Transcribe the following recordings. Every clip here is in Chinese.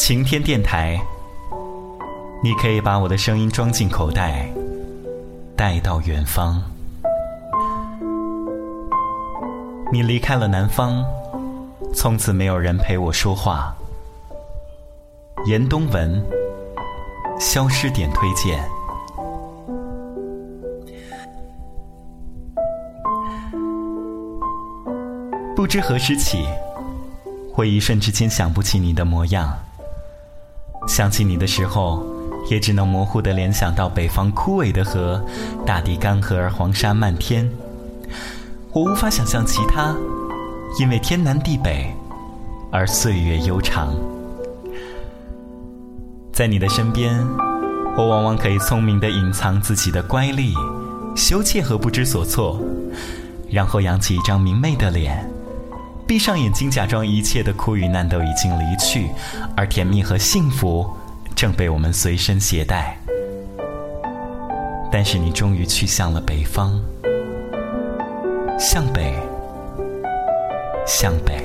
晴天电台，你可以把我的声音装进口袋，带到远方。你离开了南方，从此没有人陪我说话。严冬文，消失点推荐。不知何时起，我一瞬之间想不起你的模样。想起你的时候，也只能模糊的联想到北方枯萎的河，大地干涸而黄沙漫天。我无法想象其他，因为天南地北，而岁月悠长。在你的身边，我往往可以聪明的隐藏自己的乖戾、羞怯和不知所措，然后扬起一张明媚的脸。闭上眼睛，假装一切的苦与难都已经离去，而甜蜜和幸福正被我们随身携带。但是你终于去向了北方，向北，向北，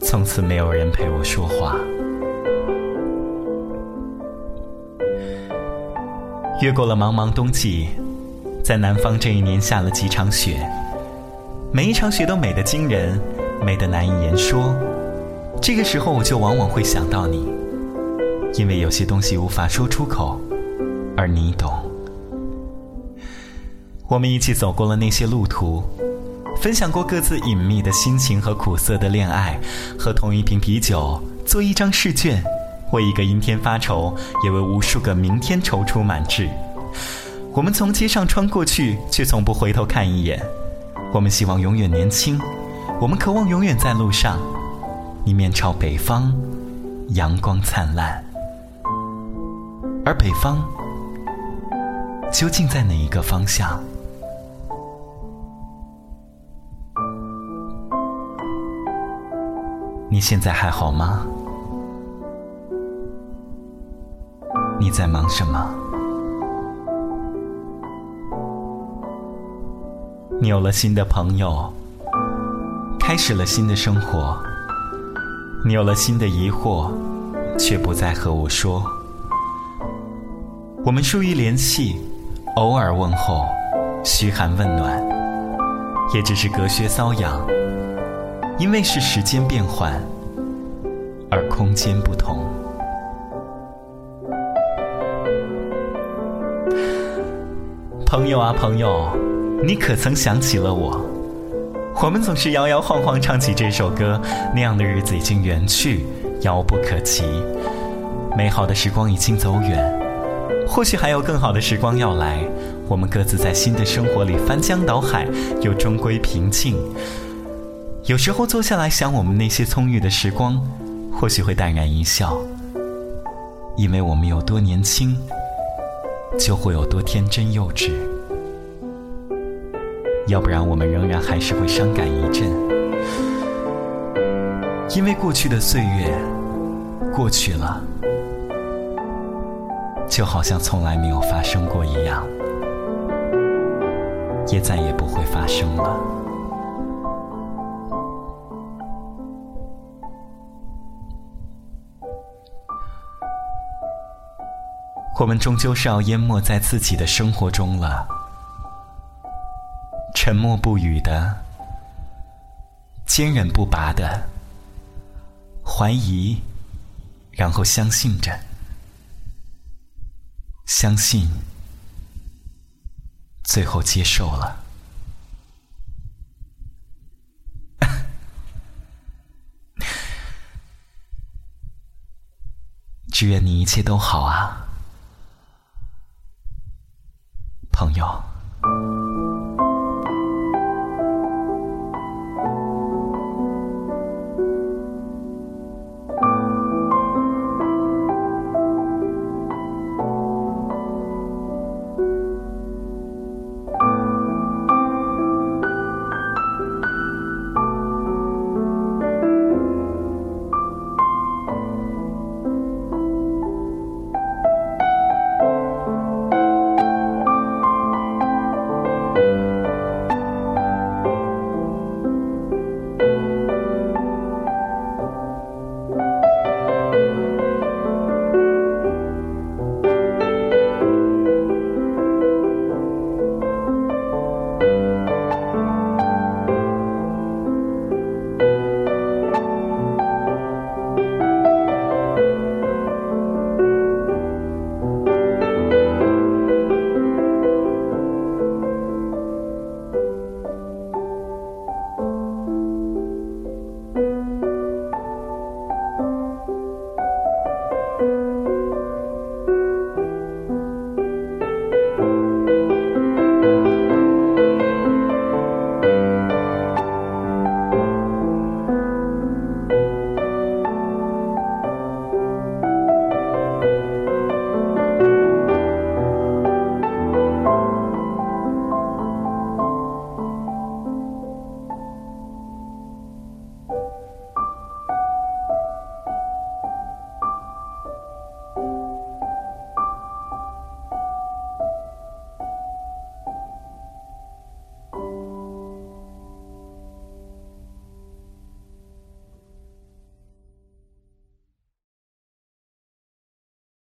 从此没有人陪我说话。越过了茫茫冬季，在南方这一年下了几场雪。每一场雪都美得惊人，美得难以言说。这个时候，我就往往会想到你，因为有些东西无法说出口，而你懂。我们一起走过了那些路途，分享过各自隐秘的心情和苦涩的恋爱，喝同一瓶啤酒，做一张试卷，为一个阴天发愁，也为无数个明天踌躇满志。我们从街上穿过去，却从不回头看一眼。我们希望永远年轻，我们渴望永远在路上。你面朝北方，阳光灿烂，而北方究竟在哪一个方向？你现在还好吗？你在忙什么？你有了新的朋友，开始了新的生活。你有了新的疑惑，却不再和我说。我们疏于联系，偶尔问候，嘘寒问暖，也只是隔靴搔痒。因为是时间变换，而空间不同。朋友啊，朋友。你可曾想起了我？我们总是摇摇晃晃唱起这首歌，那样的日子已经远去，遥不可及。美好的时光已经走远，或许还有更好的时光要来。我们各自在新的生活里翻江倒海，又终归平静。有时候坐下来想我们那些葱郁的时光，或许会淡然一笑，因为我们有多年轻，就会有多天真幼稚。要不然，我们仍然还是会伤感一阵，因为过去的岁月过去了，就好像从来没有发生过一样，也再也不会发生了。我们终究是要淹没在自己的生活中了。沉默不语的，坚韧不拔的，怀疑，然后相信着。相信。最后接受了。只愿你一切都好啊。朋友。